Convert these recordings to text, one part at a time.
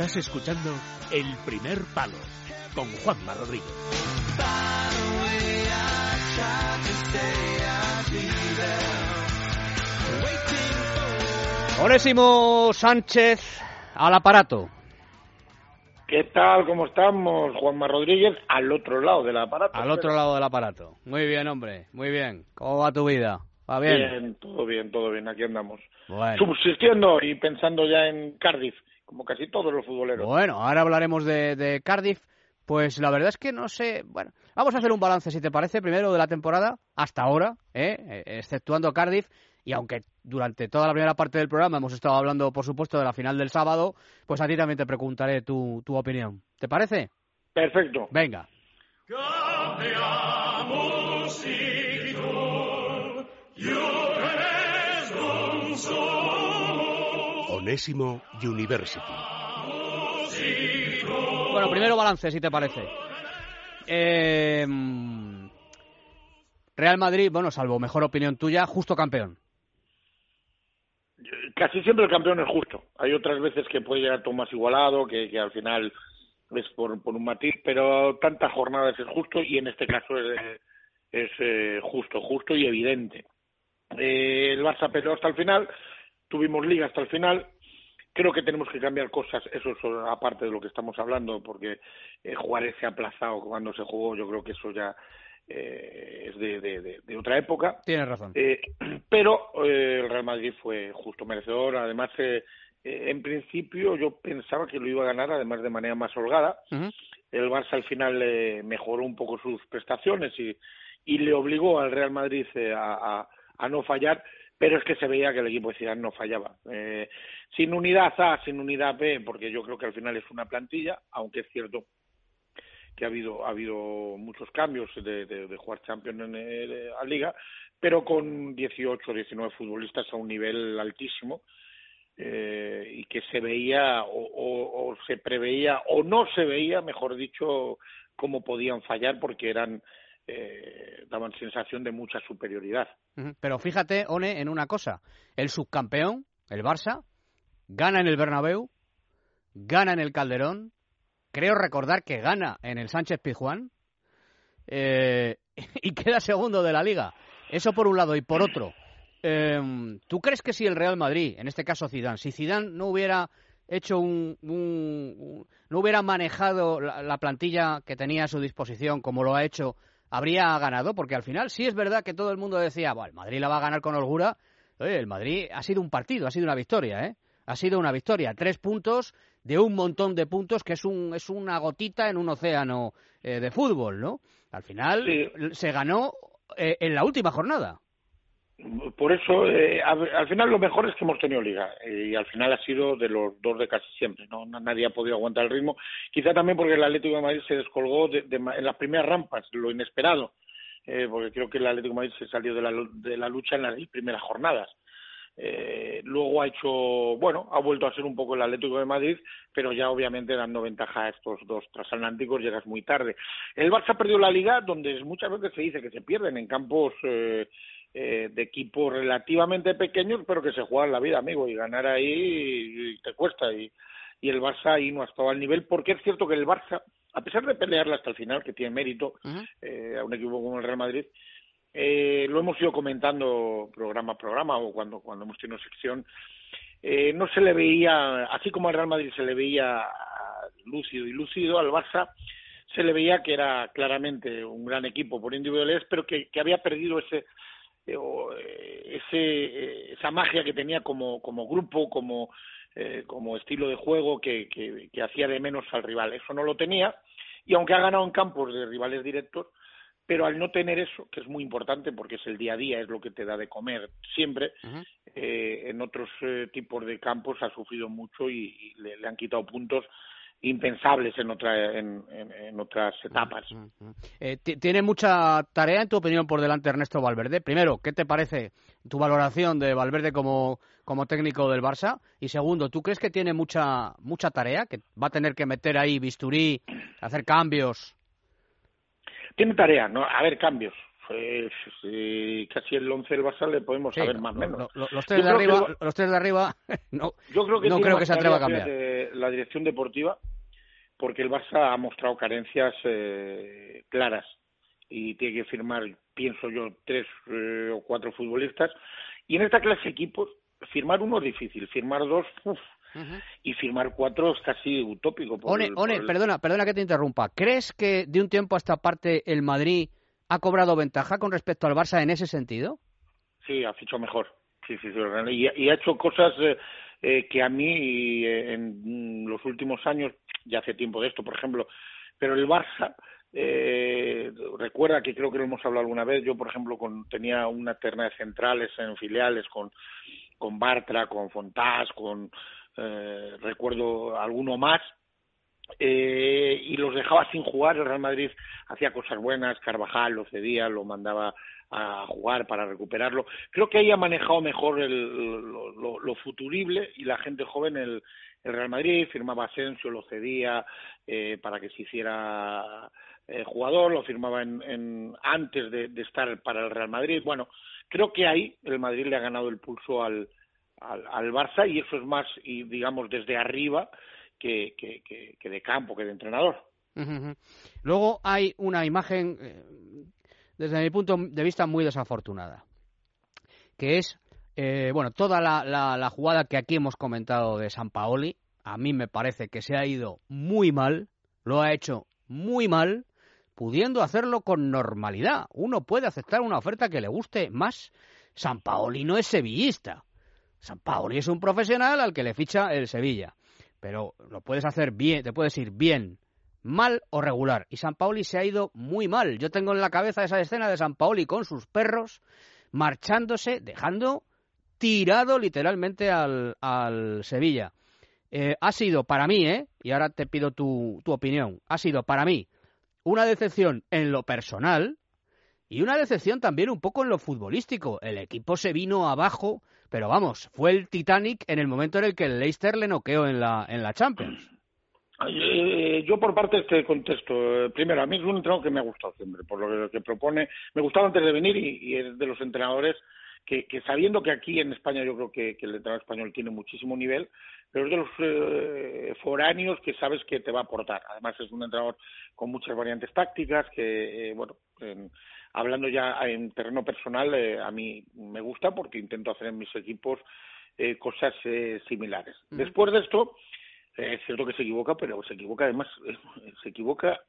Estás escuchando El Primer Palo con Juanma Rodríguez. Onésimo Sánchez al aparato. ¿Qué tal? ¿Cómo estamos? Juanma Rodríguez al otro lado del aparato. Al otro lado del aparato. Muy bien, hombre. Muy bien. ¿Cómo va tu vida? ¿Va bien? Bien, todo bien, todo bien. Aquí andamos. Subsistiendo y pensando ya en Cardiff, como casi todos los futboleros. Bueno, ahora hablaremos de, de Cardiff. Pues la verdad es que no sé. Bueno, vamos a hacer un balance, si te parece, primero de la temporada hasta ahora, ¿eh? eh exceptuando Cardiff y aunque durante toda la primera parte del programa hemos estado hablando, por supuesto, de la final del sábado, pues a ti también te preguntaré tu, tu opinión. ¿Te parece? Perfecto. Venga. Onésimo University. Bueno, primero balance, si te parece. Eh, Real Madrid, bueno, salvo mejor opinión tuya, justo campeón casi siempre el campeón es justo. Hay otras veces que puede llegar todo más igualado, que, al final es por, un matiz, pero tantas jornadas es justo y en este caso es, es eh, justo, justo y evidente. Eh, el Barça peleó hasta el final, tuvimos liga hasta el final. Creo que tenemos que cambiar cosas, eso es aparte de lo que estamos hablando, porque eh, Juárez se ha aplazado cuando se jugó, yo creo que eso ya eh, es de, de, otra época. Tienes razón. Eh, pero eh, el Real Madrid fue justo merecedor. Además, en principio yo pensaba que lo iba a ganar, además de manera más holgada. El Barça al final mejoró un poco sus prestaciones y, y le obligó al Real Madrid a, a, no fallar pero es que se veía que el equipo de Zidane no fallaba. sin unidad A, sin unidad B, porque yo creo que al final es una plantilla, aunque es cierto que ha habido, ha habido muchos cambios de, jugar Champions en la Liga, pero con 18 o 19 futbolistas a un nivel altísimo eh, y que se veía o, se preveía o no se veía, mejor dicho, cómo podían fallar porque eran eh, daban sensación de mucha superioridad. Pero fíjate, One, en una cosa, el subcampeón, el Barça, gana en el Bernabéu, gana en el Calderón, creo recordar que gana en el Sánchez Pizjuán eh, y queda segundo de la liga. Eso por un lado. Y por otro, em, ¿tú crees que si el Real Madrid, en este caso Zidane, si Zidane no hubiera hecho un, no hubiera manejado la, plantilla que tenía a su disposición como lo ha hecho, habría ganado? Porque al final sí es verdad que todo el mundo decía, bueno, el Madrid la va a ganar con holgura. Oye, el Madrid ha sido un partido, ha sido una victoria, ¿eh? Ha sido una victoria. Tres puntos de un montón de puntos que es, un, es una gotita en un océano eh, de fútbol, ¿no? Al final se ganó eh, en la última jornada. Por eso, eh, al final lo mejor es que hemos tenido liga y al final ha sido de los dos de casi siempre. no Nadie ha podido aguantar el ritmo. Quizá también porque el Atlético de Madrid se descolgó de, en las primeras rampas, lo inesperado. porque creo que el Atlético de Madrid se salió de la, de la lucha en las primeras jornadas. Eh, luego ha hecho, bueno, ha vuelto a ser un poco el Atlético de Madrid, pero ya obviamente dando ventaja a estos dos transatlánticos llegas muy tarde. El Barça perdió la liga donde muchas veces se dice que se pierden en campos eh, eh, de equipos relativamente pequeños, pero que se juegan la vida, amigo, y ganar ahí te cuesta. Y, y el Barça ahí no ha estado al nivel, porque es cierto que el Barça, a pesar de pelearla hasta el final, que tiene mérito eh, a un equipo como el Real Madrid, eh, lo hemos ido comentando programa a programa o cuando, cuando hemos tenido sección, eh, no se le veía, así como al Real Madrid se le veía lúcido y lúcido, al Barça se le veía que era claramente un gran equipo por individualidades, pero que, que había perdido ese, eh, ese, esa magia que tenía como, como grupo, como, como estilo de juego que, que, que hacía de menos al rival. Eso no lo tenía y aunque ha ganado en campos de rivales directos, pero al no tener eso, que es muy importante porque es el día a día, es lo que te da de comer siempre, eh, en otros eh, tipos de campos ha sufrido mucho y, le, han quitado puntos impensables en, otra, en, otras etapas. Eh, ¿Tiene mucha tarea, en tu opinión, por delante Ernesto Valverde? Primero, ¿qué te parece tu valoración de Valverde como, como técnico del Barça? Y segundo, ¿tú crees que tiene mucha, mucha tarea, que va a tener que meter ahí bisturí, hacer cambios? tiene tarea, ¿no? A ver, cambios. Casi el 11 del Barça le podemos saber más o menos. los, tres de arriba, los tres de arriba, no, yo creo que, no creo que se atreva a cambiar. la dirección deportiva, porque el Barça ha mostrado carencias eh, claras y tiene que firmar, pienso yo, tres eh, o cuatro futbolistas. Y en esta clase de equipos, firmar uno es difícil, firmar dos, uff, y firmar cuatro es casi utópico. One, perdona, perdona que te interrumpa. ¿Crees que de un tiempo a esta parte el Madrid ha cobrado ventaja con respecto al Barça en ese sentido? Sí, ha fichado mejor. Sí, sí, sí. Y, ha hecho cosas eh, eh, que a mí eh, en los últimos años, ya hace tiempo de esto, por ejemplo, pero el Barça eh, recuerda que creo que lo hemos hablado alguna vez. Yo, por ejemplo, con, tenía una terna de centrales en filiales con, con Bartra, con Fontás, con eh, recuerdo alguno más, eh, y los dejaba sin jugar. El Real Madrid hacía cosas buenas, Carvajal lo cedía, lo mandaba a jugar para recuperarlo. Creo que ahí ha manejado mejor el, lo, futurible y la gente joven el, el Real Madrid, firmaba Asensio, lo cedía eh, para que se hiciera eh, jugador, lo firmaba en, en antes de, de, estar para el Real Madrid. Bueno, creo que ahí el Madrid le ha ganado el pulso al, al, Barça y eso es más, y digamos, desde arriba que, de campo, que de entrenador. Luego hay una imagen, eh, desde mi punto de vista, muy desafortunada, que es, eh, bueno, toda la, la, la, jugada que aquí hemos comentado de San Paoli, a mí me parece que se ha ido muy mal, lo ha hecho muy mal, pudiendo hacerlo con normalidad. Uno puede aceptar una oferta que le guste más. San Paoli no es sevillista. San Paoli es un profesional al que le ficha el Sevilla. Pero lo puedes hacer bien, te puedes ir bien, mal o regular. Y San Paoli se ha ido muy mal. Yo tengo en la cabeza esa escena de San Paoli con sus perros marchándose, dejando tirado literalmente al, al Sevilla. Eh, ha sido para mí, ¿eh? y ahora te pido tu, tu opinión, ha sido para mí una decepción en lo personal y una decepción también un poco en lo futbolístico. El equipo se vino abajo pero vamos, fue el Titanic en el momento en el que el Leicester le noqueó en la, en la Champions. Eh, yo por parte este contesto, eh, primero, a mí es un entrenador que me ha gustado siempre, por lo que, propone, me gustaba antes de venir y, es de los entrenadores que, que, sabiendo que aquí en España yo creo que, el entrenador español tiene muchísimo nivel, pero es de los eh, foráneos que sabes que te va a aportar. Además es un entrenador con muchas variantes tácticas que, bueno, en, hablando ya en terreno personal, eh, a mí me gusta porque intento hacer en mis equipos eh, cosas eh, similares. Después de esto, es cierto que se equivoca, pero se equivoca además, se equivoca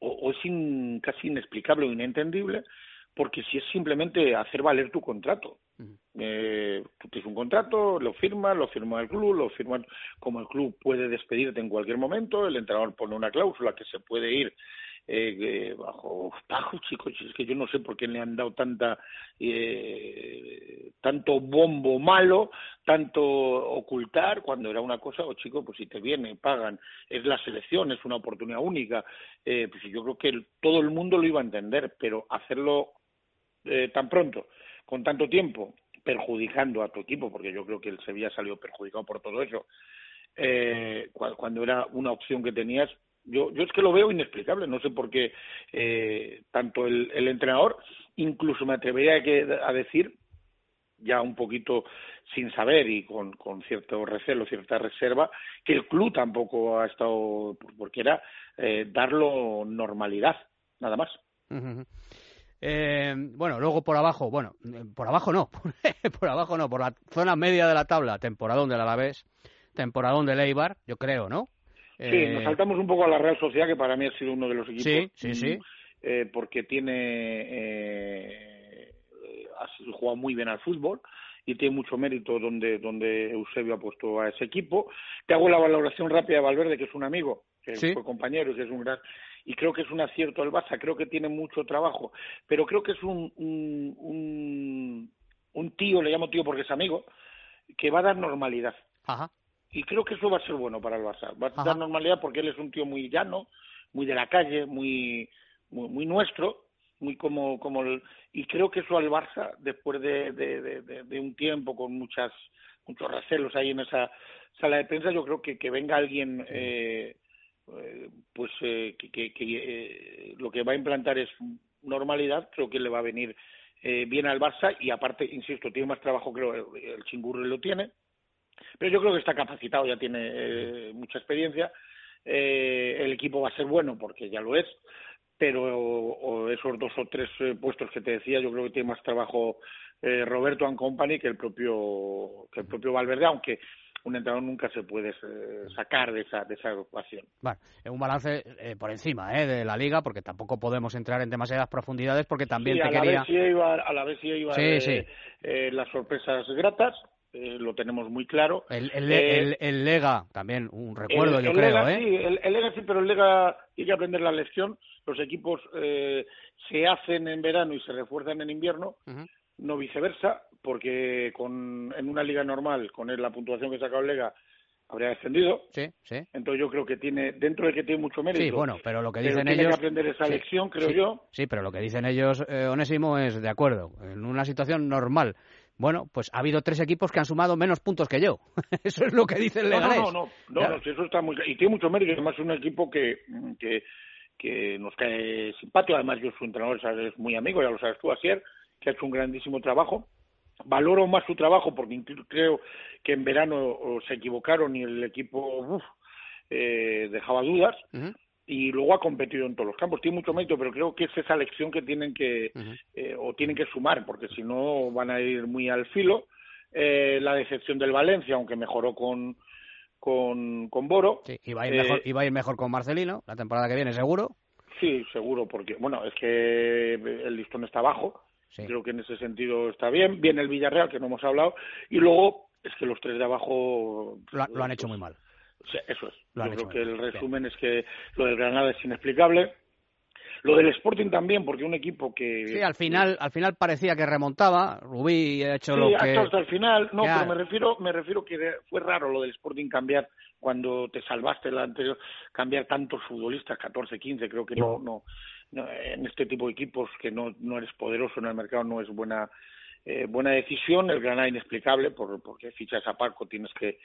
o, es casi inexplicable o inentendible, porque si es simplemente hacer valer tu contrato. Eh, tú tienes un contrato, lo firmas, lo firma el club, lo firma como el club puede despedirte en cualquier momento, el entrenador pone una cláusula que se puede ir eh, bajo bajo chicos es que yo no sé por qué le han dado tanta eh, tanto bombo malo tanto ocultar cuando era una cosa o oh, chicos pues si te vienen pagan. Es la selección es una oportunidad única. Eh, pues yo creo que todo el mundo lo iba a entender pero hacerlo eh, tan pronto con tanto tiempo perjudicando a tu equipo porque yo creo que el Sevilla salió perjudicado por todo eso eh, cuando era una opción que tenías yo, yo es que lo veo inexplicable, no sé por qué eh, tanto el, el, entrenador, incluso me atrevería a, decir, ya un poquito sin saber y con, con cierto recelo, cierta reserva, que el club tampoco ha estado, porque era eh, darlo normalidad, nada más. Eh, bueno, luego por abajo, bueno, por abajo no, por abajo no, por la zona media de la tabla, temporadón del Alavés, temporadón del Eibar, yo creo, ¿no? Sí, nos eh, saltamos un poco a la Real Sociedad, que para mí ha sido uno de los equipos. Sí, sí, sí. Eh, porque tiene. Eh, ha jugado muy bien al fútbol y tiene mucho mérito donde, donde Eusebio ha puesto a ese equipo. Te hago la valoración rápida de Valverde, que es un amigo, que fue compañero y que es un gran. Y creo que es un acierto el Barça, creo que tiene mucho trabajo, pero creo que es un, un, un, un tío, le llamo tío porque es amigo, que va a dar normalidad. Ajá y creo que eso va a ser bueno para el Barça. Va a dar normalidad porque él es un tío muy llano, muy de la calle, muy muy, nuestro, muy como como y creo que eso al Barça después de, de, de, un tiempo con muchas muchos recelos ahí en esa sala de prensa, yo creo que que venga alguien eh, eh pues eh, que, que, que eh, lo que va a implantar es normalidad, creo que le va a venir eh, bien al Barça y aparte, insisto, tiene más trabajo, creo, el, el Chingurri lo tiene, pero yo creo que está capacitado, ya tiene eh, mucha experiencia, eh, el equipo va a ser bueno porque ya lo es, pero o esos dos o tres eh, puestos que te decía, yo creo que tiene más trabajo eh, Roberto and Company que el propio que el propio Valverde, aunque un entrenador nunca se puede eh, sacar de esa de esa agrupación. Bueno, es un balance eh, por encima eh, de la liga, porque tampoco podemos entrar en demasiadas profundidades, porque también sí, te a la quería... Vez sí iba, a la vez sí iba Sí, eh, sí. eh, las sorpresas gratas, eh, lo tenemos muy claro. El, el, Eh, el- el Lega, también un recuerdo, yo creo, Lega, ¿eh? Sí, el, Lega sí, pero el Lega tiene que aprender la lección. Los equipos eh, se hacen en verano y se refuerzan en invierno, no viceversa, porque con, en una liga normal, con la puntuación que ha sacado el Lega, habría descendido. Sí, sí. Entonces yo creo que tiene, dentro de que tiene mucho mérito, Sí, bueno, pero lo que tiene que aprender esa sí, lección, creo sí, yo. Sí, pero lo que dicen ellos, eh, Onésimo, es de acuerdo. En una situación normal, bueno, pues ha habido tres equipos que han sumado menos puntos que yo. Eso es lo que dice el No, Leganés. no, no, no, no, Claro. no, si eso está muy y tiene mucho mérito, además es un equipo que, que, que nos cae simpático, además yo su entrenador es muy amigo, ya lo sabes tú, Asier, que ha hecho un grandísimo trabajo. Valoro más su trabajo porque creo que en verano se equivocaron y el equipo uf, eh, dejaba dudas Ujú, y luego ha competido en todos los campos. Tiene mucho mérito, pero creo que es esa lección que tienen que eh, o tienen que sumar, porque si no van a ir muy al filo. Eh, la decepción del Valencia, aunque mejoró con con, con Boro. Sí, iba a, ir Eh, mejor, a ir mejor con Marcelino la temporada que viene, seguro. Sí, seguro, porque, bueno, es que el listón está bajo. Sí. Creo que en ese sentido está bien. Viene el Villarreal, que no hemos hablado. Y luego es que los tres de abajo. Lo, ha- lo han hecho muy mal. Sí, eso es. Lo Yo creo que el resumen es que lo del Granada es inexplicable. Lo del Sporting también, porque un equipo que... Sí, al final, al final parecía que remontaba. Rubí ha hecho Sí, lo hasta, que... hasta el final. No, pero me refiero, me refiero que fue raro lo del Sporting cambiar cuando te salvaste la anterior, cambiar tantos futbolistas, 14, 15, creo que no, no, no, en este tipo de equipos que no, no eres poderoso en el mercado no es buena eh, buena decisión. El Granada inexplicable por, porque fichas a Parco tienes que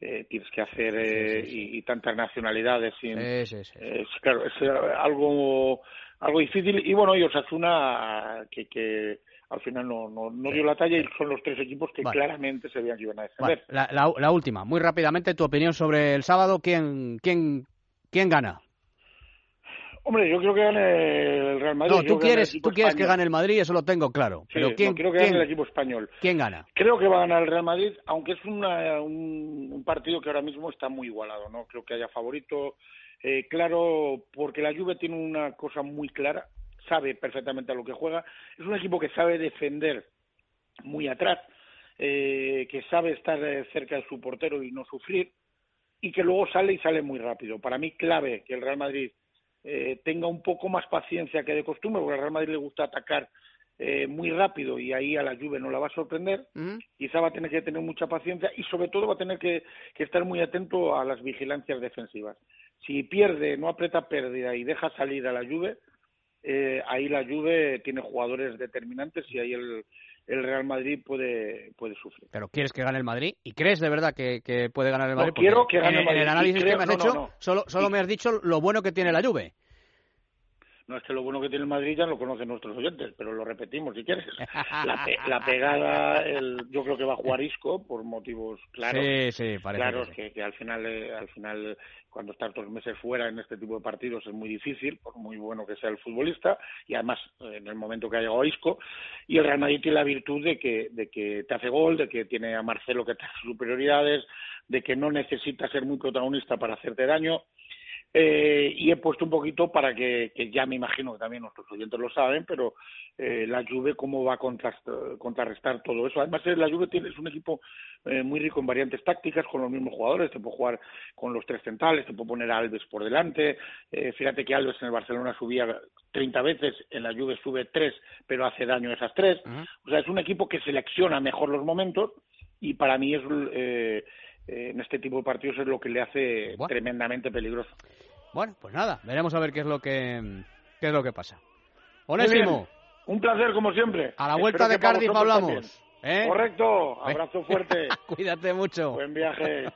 eh, tienes que hacer eh, Sí, sí, sí. Y, y tantas nacionalidades sin, es, claro, es eh, algo algo difícil y bueno y Osasuna que, que al final no, no, no dio la talla y son los tres equipos que Vale. claramente se veían que iban a Bueno, defender. la, la- la última, muy rápidamente, tu opinión sobre el sábado. ¿Quién, quién, quién gana? Hombre, yo creo que gane el Real Madrid. No, tú quieres, equipo tú quieres que gane el Madrid, eso lo tengo claro. Sí, Pero no, ¿quién, creo que quién, gane el equipo español. quién gana? Creo que va a ganar el Real Madrid, aunque es una- un, un partido que ahora mismo está muy igualado. No creo que haya favorito. Eh, claro, porque la Juve tiene una cosa muy clara, sabe perfectamente a lo que juega. Es un equipo que sabe defender muy atrás, eh, que sabe estar eh, cerca de su portero y no sufrir, y que luego sale y sale muy rápido. Para mí, clave que el Real Madrid eh, tenga un poco más paciencia que de costumbre, porque al Real Madrid le gusta atacar eh, muy rápido y ahí a la Juve no la va a sorprender ¿Mm? quizá va a tener que tener mucha paciencia y sobre todo va a tener que, que estar muy atento a las vigilancias defensivas. Si pierde, no aprieta pérdida y deja salir a la Juve, eh, ahí la Juve tiene jugadores determinantes y ahí el, el Real Madrid puede, puede sufrir. Pero quieres que gane el Madrid y crees de verdad que, que puede ganar el Madrid. Quiero que gane el Madrid En el análisis creo- que me has no, hecho, no. solo, solo Y- me has dicho lo bueno que tiene la Juve. No es que lo bueno que tiene el Madrid ya lo conocen nuestros oyentes, pero lo repetimos si quieres. La, pe- la pegada, el, yo creo que va a jugar Isco por motivos claros. sí, sí, parece Claro, que sí. que, que al final, eh, al final, cuando estás dos meses fuera en este tipo de partidos es muy difícil, por muy bueno que sea el futbolista, y además eh, en el momento que ha llegado Isco, y el Real Madrid tiene la virtud de que, de que te hace gol, de que tiene a Marcelo que te hace superioridades, de que no necesita ser muy protagonista para hacerte daño. Eh, y he puesto un poquito para que, que ya me imagino que también nuestros oyentes lo saben, pero eh, la Juve cómo va a contrarrestar todo eso. Además, eh, la Juve tiene, es un equipo eh, muy rico en variantes tácticas con los mismos jugadores. Te puede jugar con los tres centrales, te puede poner a Alves por delante. Eh, fíjate que Alves en el Barcelona subía 30 veces, en la Juve sube tres, pero hace daño a esas tres. O sea, es un equipo que selecciona mejor los momentos y para mí es eh, eh, en este tipo de partidos es lo que le hace Bueno. tremendamente peligroso. Bueno, pues nada, veremos a ver qué es lo que, qué es lo que pasa. Onésimo. Un placer, como siempre. a la vuelta Espero de Cardiff hablamos. ¿eh? Correcto. Abrazo fuerte. Cuídate mucho. Buen viaje.